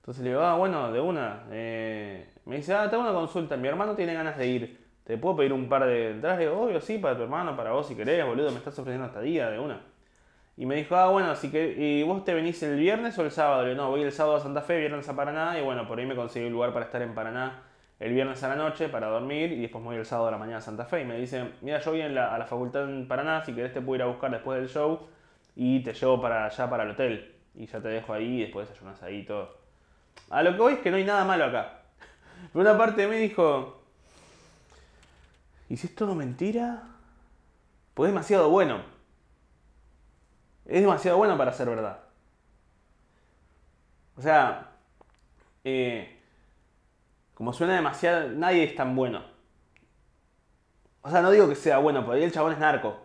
Entonces le digo, ah, bueno, de una. Eh, me dice, ah, tengo una consulta, mi hermano tiene ganas de ir. ¿Te puedo pedir un par de entradas? Le digo, obvio, sí, para tu hermano, para vos si querés, boludo, me estás ofreciendo esta día, de una. Y me dijo, ah, bueno, así que, ¿y vos te venís el viernes o el sábado? Le no, voy el sábado a Santa Fe, viernes a Paraná, y bueno, por ahí me conseguí un lugar para estar en Paraná el viernes a la noche para dormir, y después me voy el sábado a la mañana a Santa Fe. Y me dice, mira, yo voy a la facultad en Paraná, si querés te puedo ir a buscar después del show, y te llevo para allá, para el hotel. Y ya te dejo ahí, y después desayunas ahí y todo. A lo que voy es que no hay nada malo acá. Por una parte me dijo, ¿y si es todo mentira? Pues es demasiado bueno. Es demasiado bueno para ser verdad. O sea, eh, como suena demasiado, nadie es tan bueno. O sea, no digo que sea bueno, porque el chabón es narco.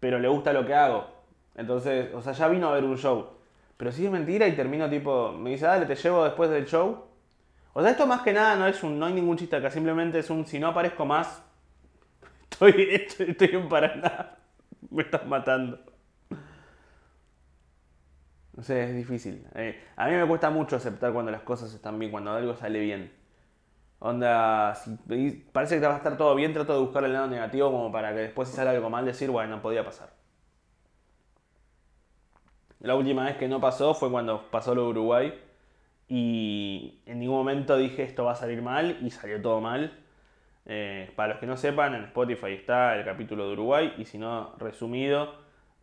Pero le gusta lo que hago. Entonces, o sea, ya vino a ver un show. Pero si es mentira y termino tipo, me dice, dale, te llevo después del show. O sea, esto más que nada no es un, no hay ningún chiste acá, simplemente es un, si no aparezco más, estoy, estoy, estoy en Paraná. Me estás matando. No sé, es difícil. Eh, a mí me cuesta mucho aceptar cuando las cosas están bien, cuando algo sale bien. Onda, si parece que va a estar todo bien, trato de buscar el lado negativo como para que después si sale algo mal decir, bueno, no podía pasar. La última vez que no pasó fue cuando pasó lo de Uruguay y en ningún momento dije esto va a salir mal y salió todo mal. Eh, para los que no sepan, en Spotify está el capítulo de Uruguay y si no, resumido,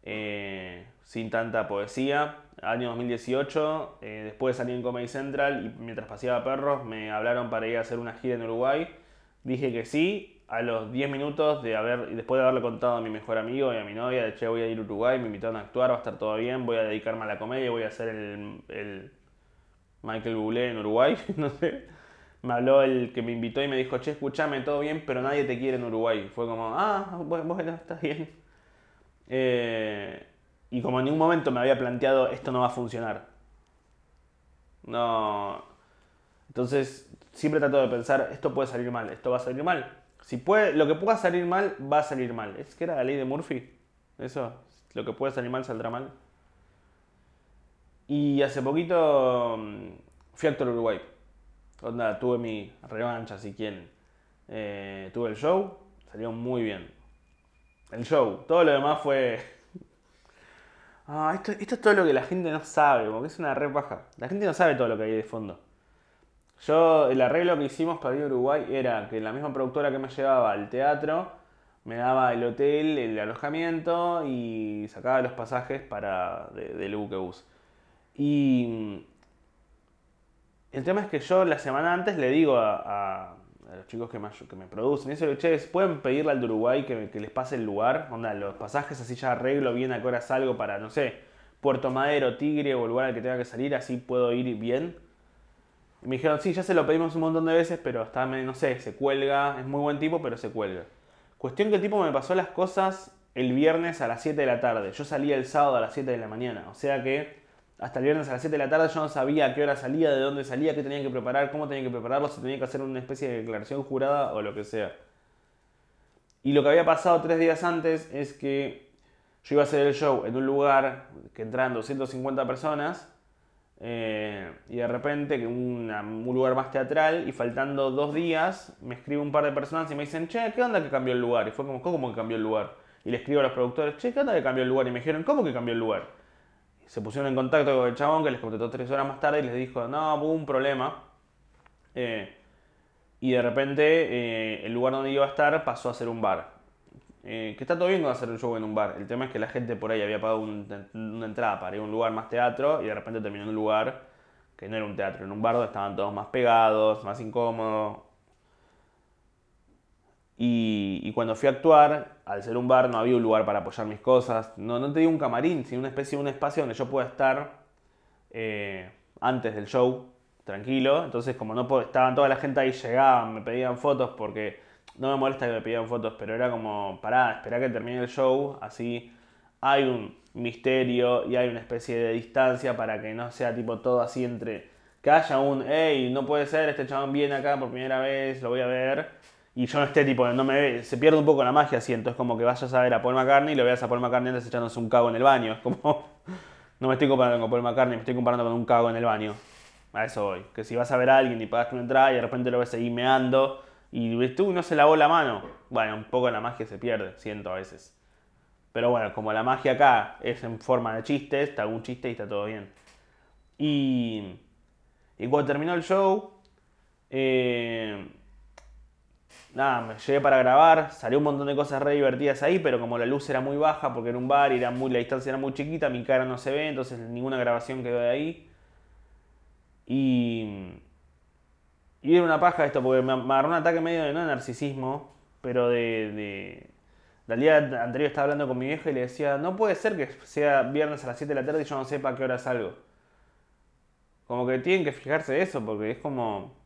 eh, sin tanta poesía. Año 2018, eh, después salí en Comedy Central y mientras paseaba perros me hablaron para ir a hacer una gira en Uruguay. Dije que sí. A los 10 minutos de haber, después de haberle contado a mi mejor amigo y a mi novia, de che, voy a ir a Uruguay, me invitaron a actuar, va a estar todo bien, voy a dedicarme a la comedia, voy a hacer el, el Michael Bublé en Uruguay, no sé. Me habló el que me invitó y me dijo, che, escúchame, todo bien, pero nadie te quiere en Uruguay. Fue como, ah, bueno, bueno, está bien. Eh, y como en ningún momento me había planteado, esto no va a funcionar. No. Entonces, siempre trato de pensar, esto puede salir mal, esto va a salir mal. Si puede, lo que pueda salir mal, va a salir mal. ¿Es que era la ley de Murphy? Eso, lo que puede salir mal, saldrá mal. Y hace poquito mm, fui a Uruguay. Onda, tuve mi revancha, si quieren. Eh, tuve el show, salió muy bien. El show, todo lo demás fue. Ah, esto, esto es todo lo que la gente no sabe, como que es una re paja. La gente no sabe todo lo que hay de fondo. Yo, el arreglo que hicimos para ir a Uruguay era que la misma productora que me llevaba al teatro me daba el hotel, el alojamiento y sacaba los pasajes para de- del buquebús. Y el tema es que yo la semana antes le digo a- a los chicos que me, producen, eso, che, ¿pueden pedirle al Uruguay que, les pase el lugar? Onda, los pasajes así ya arreglo bien a qué hora salgo para, no sé, Puerto Madero, Tigre o el lugar al que tenga que salir, así puedo ir bien. Y me dijeron, sí, ya se lo pedimos un montón de veces, pero está, no sé, se cuelga, es muy buen tipo, pero se cuelga. Cuestión que el tipo me pasó las cosas el viernes a las 7 de la tarde. Yo salía el sábado a las 7 de la mañana. O sea que hasta el viernes a las 7 de la tarde yo no sabía a qué hora salía, de dónde salía, qué tenía que preparar, cómo tenía que prepararlo, si tenía que hacer una especie de declaración jurada o lo que sea. Y lo que había pasado tres días antes es que yo iba a hacer el show en un lugar que entraban 250 personas eh, y de repente una- un lugar más teatral y faltando dos días me escribe un par de personas y me dicen, che, ¿qué onda que cambió el lugar? Y fue como, ¿cómo que cambió el lugar? Y le escribo a los productores, che, ¿qué onda que cambió el lugar? Y me dijeron, ¿cómo que cambió el lugar? Se pusieron en contacto con el chabón que les contestó tres horas más tarde y les dijo, no, hubo un problema. Eh, y de repente eh, el lugar donde iba a estar pasó a ser un bar. eh, que está todo bien con hacer un show en un bar. El tema es que la gente por ahí había pagado un- una entrada para ir a un lugar más teatro y de repente terminó en un lugar que no era un teatro, en un bar donde estaban todos más pegados, más incómodos. Y, cuando fui a actuar, al ser un bar no había un lugar para apoyar mis cosas. No, no te digo un camarín, sino una especie de un espacio donde yo pueda estar eh, antes del show, tranquilo. Entonces, como no puedo- estaban toda la gente ahí, llegaban, me pedían fotos porque no me molesta que me pidieran fotos, pero era como, pará, esperá que termine el show, así hay un misterio y hay una especie de distancia para que no sea tipo todo así entre que haya un, hey, no puede ser, este chabón viene acá por primera vez, lo voy a ver, y yo no esté tipo, no me se pierde un poco la magia, siento, es como que vayas a ver a Paul McCartney y lo veas a Paul McCartney antes echándose un cago en el baño, es como, no me estoy comparando con Paul McCartney, me estoy comparando con un cago en el baño, a eso voy, que si vas a ver a alguien y pagaste una entrada y de repente lo ves ahí meando y tú no se lavó la mano, bueno, un poco la magia se pierde, siento a veces. Pero bueno, como la magia acá es en forma de chistes, te hago un chiste y está todo bien. Y, y cuando terminó el show, eh, nada, me llegué para grabar, salió un montón de cosas re divertidas ahí, pero como la luz era muy baja porque era un bar y era muy, la distancia era muy chiquita, mi cara no se ve, entonces ninguna grabación quedó de ahí. Y, y era una paja esto, porque me, agarró un ataque medio de no narcisismo, pero de, de, del día anterior estaba hablando con mi vieja y le decía, no puede ser que sea viernes a las 7 de la tarde y yo no sepa a qué hora salgo. Como que tienen que fijarse eso, porque es como...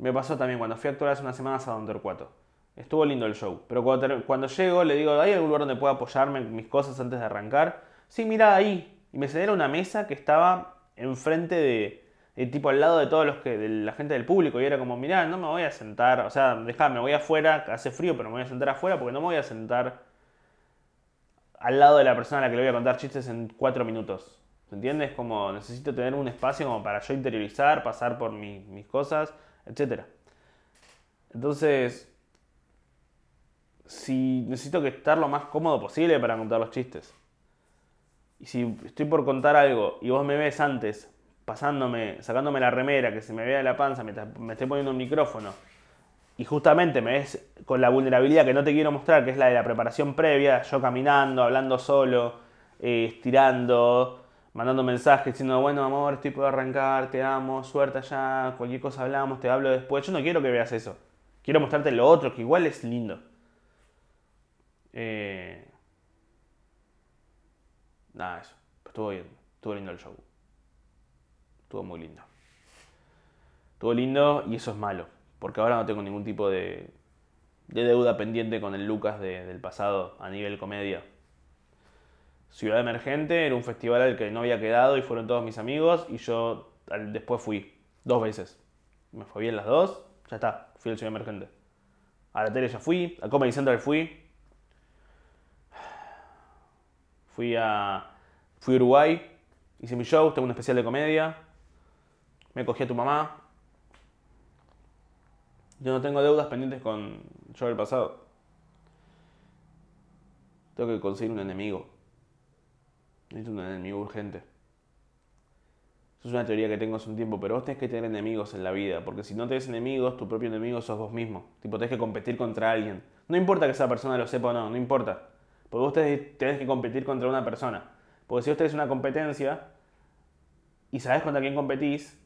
Me pasó también cuando fui a actuar hace unas semanas a Don Torcuato. Estuvo lindo el show, pero cuando, cuando llego le digo, ¿hay algún lugar donde pueda apoyarme mis cosas antes de arrancar? Sí, mira ahí. Y me señala una mesa que estaba enfrente de, tipo al lado de todos los que, de la gente del público. Y era como, mirá, no me voy a sentar, o sea, dejá, me voy afuera, hace frío, pero me voy a sentar afuera porque no me voy a sentar al lado de la persona a la que le voy a contar chistes en cuatro minutos. ¿Se entiende? Es como necesito tener un espacio como para yo interiorizar, pasar por mi- mis cosas, etc. Entonces, si necesito que estar lo más cómodo posible para contar los chistes. Y si estoy por contar algo y vos me ves antes pasándome, sacándome la remera, que se me vea la panza me estoy poniendo un micrófono, y justamente me ves con la vulnerabilidad que no te quiero mostrar, que es la de la preparación previa, yo caminando, hablando solo, eh, estirando, mandando mensajes diciendo, bueno amor, estoy por arrancar, te amo, suerte allá, cualquier cosa hablamos, te hablo después. Yo no quiero que veas eso. Quiero mostrarte lo otro, que igual es lindo. Eh... Nada, eso. Estuvo bien. Estuvo lindo el show. Estuvo muy lindo. Estuvo lindo y eso es malo. Porque ahora no tengo ningún tipo de, de deuda pendiente con el Lucas de- del pasado a nivel comedia. Ciudad Emergente era un festival al que no había quedado y fueron todos mis amigos y yo después fui dos veces. Me fue bien las dos, ya está, fui al Ciudad Emergente. A la tele ya fui, a Comedy Central fui. Fui a. Fui a Uruguay, hice mi show, tengo un especial de comedia. Me cogí a tu mamá. Yo no tengo deudas pendientes con yo del pasado. Tengo que conseguir un enemigo. Necesito un enemigo urgente. Eso es una teoría que tengo hace un tiempo, pero vos tenés que tener enemigos en la vida, porque si no tenés enemigos, tu propio enemigo sos vos mismo. Tipo, tenés que competir contra alguien. No importa que esa persona lo sepa o no, no importa. Porque vos tenés, que competir contra una persona. Porque si vos tenés una competencia y sabés contra quién competís,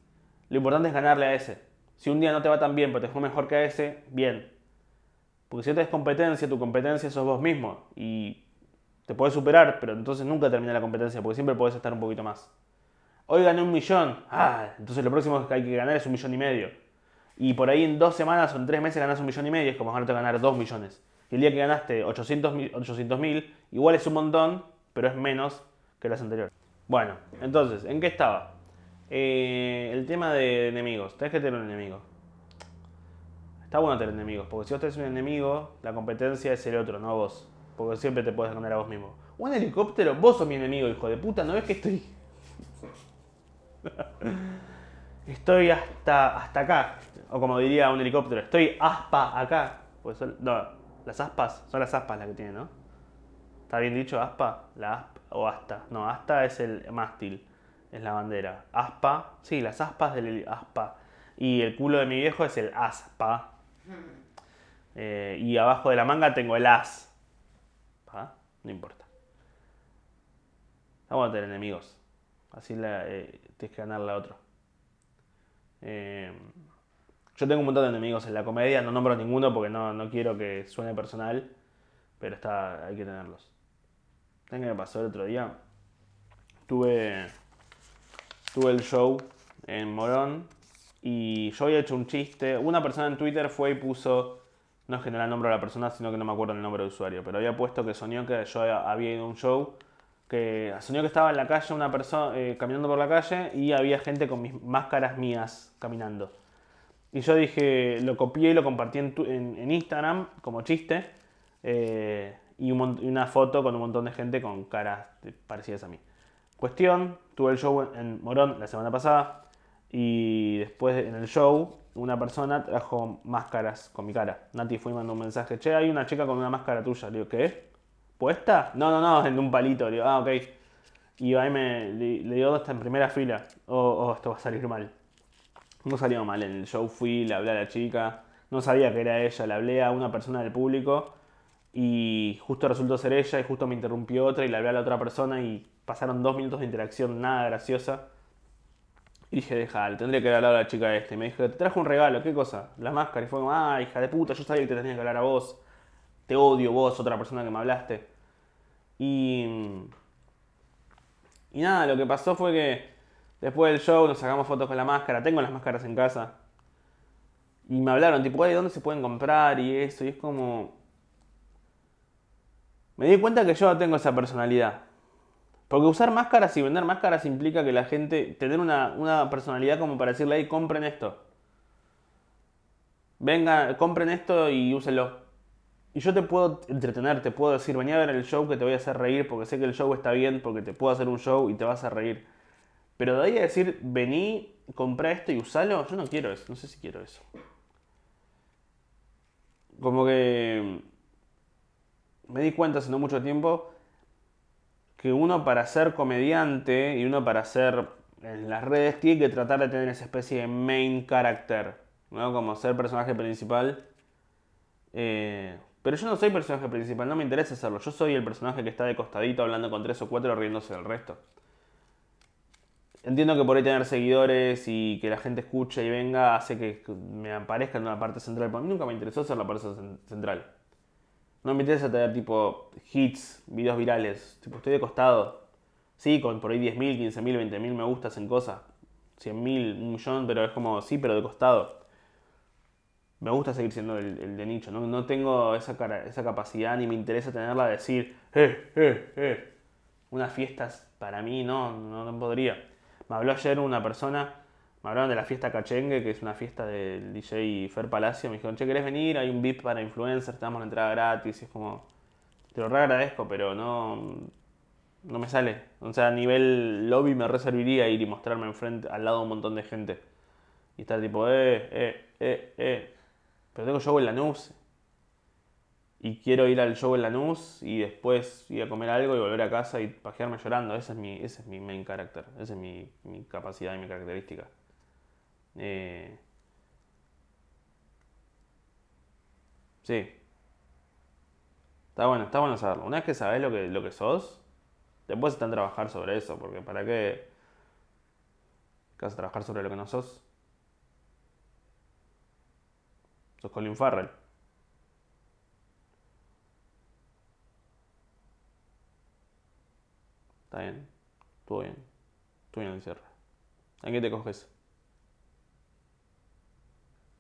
lo importante es ganarle a ese. Si un día no te va tan bien, pero te fue mejor que a ese, bien. Porque si no tenés competencia, tu competencia sos vos mismo. Y te podés superar, pero entonces nunca termina la competencia, porque siempre podés estar un poquito más. Hoy gané un millón. Ah, entonces lo próximo que hay que ganar es un millón y medio. Y por ahí en dos semanas o en tres meses ganas un millón y medio, es como ganarte ganar dos millones. Y el día que ganaste 800 mil, igual es un montón, pero es menos que las anteriores. Bueno, entonces, ¿en qué estaba? Eh, el tema de enemigos. Tenés que tener un enemigo. Está bueno tener enemigos, porque si vos tenés un enemigo, la competencia es el otro, no vos. Porque siempre te puedes ganar a vos mismo. Un helicóptero, vos sos mi enemigo, hijo de puta, ¿no ves que estoy Estoy hasta, hasta acá. O como diría un helicóptero, estoy aspa acá. Pues son- no, las aspas, son las aspas las que tiene, ¿no? ¿Está bien dicho aspa? La aspa o asta. No, asta es el mástil, es la bandera. Aspa, sí, las aspas del aspa. Y el culo de mi viejo es el aspa. Eh, y abajo de la manga tengo el as. No importa. Vamos a tener enemigos. Así la, eh, tienes que ganarle a otro. Eh, yo tengo un montón de enemigos en la comedia, no nombro ninguno porque no, no quiero que suene personal, pero está, hay que tenerlos. ¿Saben qué me pasó el otro día? Tuve, tuve el show en Morón y yo había hecho un chiste. Una persona en Twitter fue y puso, no es que no la nombro a la persona, sino que no me acuerdo el nombre de usuario, pero había puesto que soñó que yo había ido a un show, que soñó que estaba en la calle una persona eh, caminando por la calle y había gente con mis máscaras mías caminando. Y yo dije, lo copié y lo compartí en, Instagram como chiste. eh, y, y una foto con un montón de gente con caras parecidas a mí. Cuestión, tuve el show en Morón la semana pasada. Y después en el show, una persona trajo máscaras con mi cara. Nati fue y mandó un mensaje: Che, hay una chica con una máscara tuya. Le digo, ¿qué? ¿Puesta? No, no, no, en un palito. Le digo, ah, ok. Y ahí me le, le digo, está en primera fila. Oh, oh, esto va a salir mal. No salió mal. En el show fui, le hablé a la chica. No sabía que era ella. Le hablé a una persona del público. Y justo resultó ser ella. Y justo me interrumpió otra. Y le hablé a la otra persona. Y pasaron dos minutos de interacción nada graciosa. Y dije, deja, le tendría que hablar a la chica este. Y me dijo, te trajo un regalo. ¿Qué cosa? La máscara. Y fue como, ah, hija de puta. Yo sabía que te tenía que hablar a vos. Te odio vos, otra persona que me hablaste. Y. Y nada, lo que pasó fue que después del show nos sacamos fotos con la máscara. Tengo las máscaras en casa. Y me hablaron, tipo, "Ay, ¿dónde se pueden comprar? Y eso. Y es como. Me di cuenta que yo tengo esa personalidad. Porque usar máscaras y vender máscaras implica que la gente. tener una, una personalidad como para decirle, hey, compren esto. Venga, compren esto y úsenlo. Y yo te puedo entretener, te puedo decir, vení a ver el show que te voy a hacer reír porque sé que el show está bien, porque te puedo hacer un show y te vas a reír. Pero de ahí a decir, vení, comprá esto y usalo, yo no quiero eso, no sé si quiero eso. Como que me di cuenta hace no mucho tiempo que uno para ser comediante y uno para ser en las redes tiene que tratar de tener esa especie de main character, ¿no? Como ser personaje principal. Eh, pero yo no soy personaje principal, no me interesa hacerlo. Yo soy el personaje que está de costadito hablando con tres o cuatro riéndose del resto. Entiendo que por ahí tener seguidores y que la gente escuche y venga hace que me aparezca en una parte central. Pero a mí nunca me interesó ser la parte cen- central. No me interesa tener tipo hits, videos virales. Tipo, estoy de costado. Sí, con por ahí 10.000, 15.000, 20.000 me gustas en cosas. 100.000, un millón, pero es como, sí, pero de costado. Me gusta seguir siendo el, de nicho. No, no tengo esa, cara- esa capacidad ni me interesa tenerla de decir, eh, eh, eh. Unas fiestas para mí no, no, no podría. Me habló ayer una persona, me hablaron de la fiesta Cachengue, que es una fiesta del DJ Fer Palacio. Me dijeron, che, ¿querés venir? Hay un VIP para influencers, te damos la entrada gratis. Y es como, te lo re agradezco, pero no, no me sale. O sea, a nivel lobby me reservaría ir y mostrarme enfrente, al lado de un montón de gente. Y estar tipo, eh, eh, eh, eh. Pero tengo show en Lanús. Y quiero ir al show en Lanús y después ir a comer algo y volver a casa y pajearme llorando. Ese es mi, ese es mi main character. Esa es mi, mi capacidad y mi característica. Eh, Sí. Está bueno, está bueno saberlo. Una vez que sabes lo que, lo que sos, después está en trabajar sobre eso, porque ¿para qué? ¿Qué vas a trabajar sobre lo que no sos? Sos Colin Farrell. Está bien. Estuvo bien. Estuvo bien el cierre. ¿A qué te coges?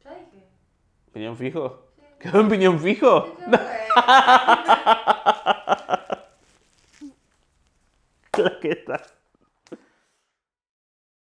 Ya dije. ¿Piñón fijo? Sí. ¿Quedó en piñón fijo? Creo Claro que está.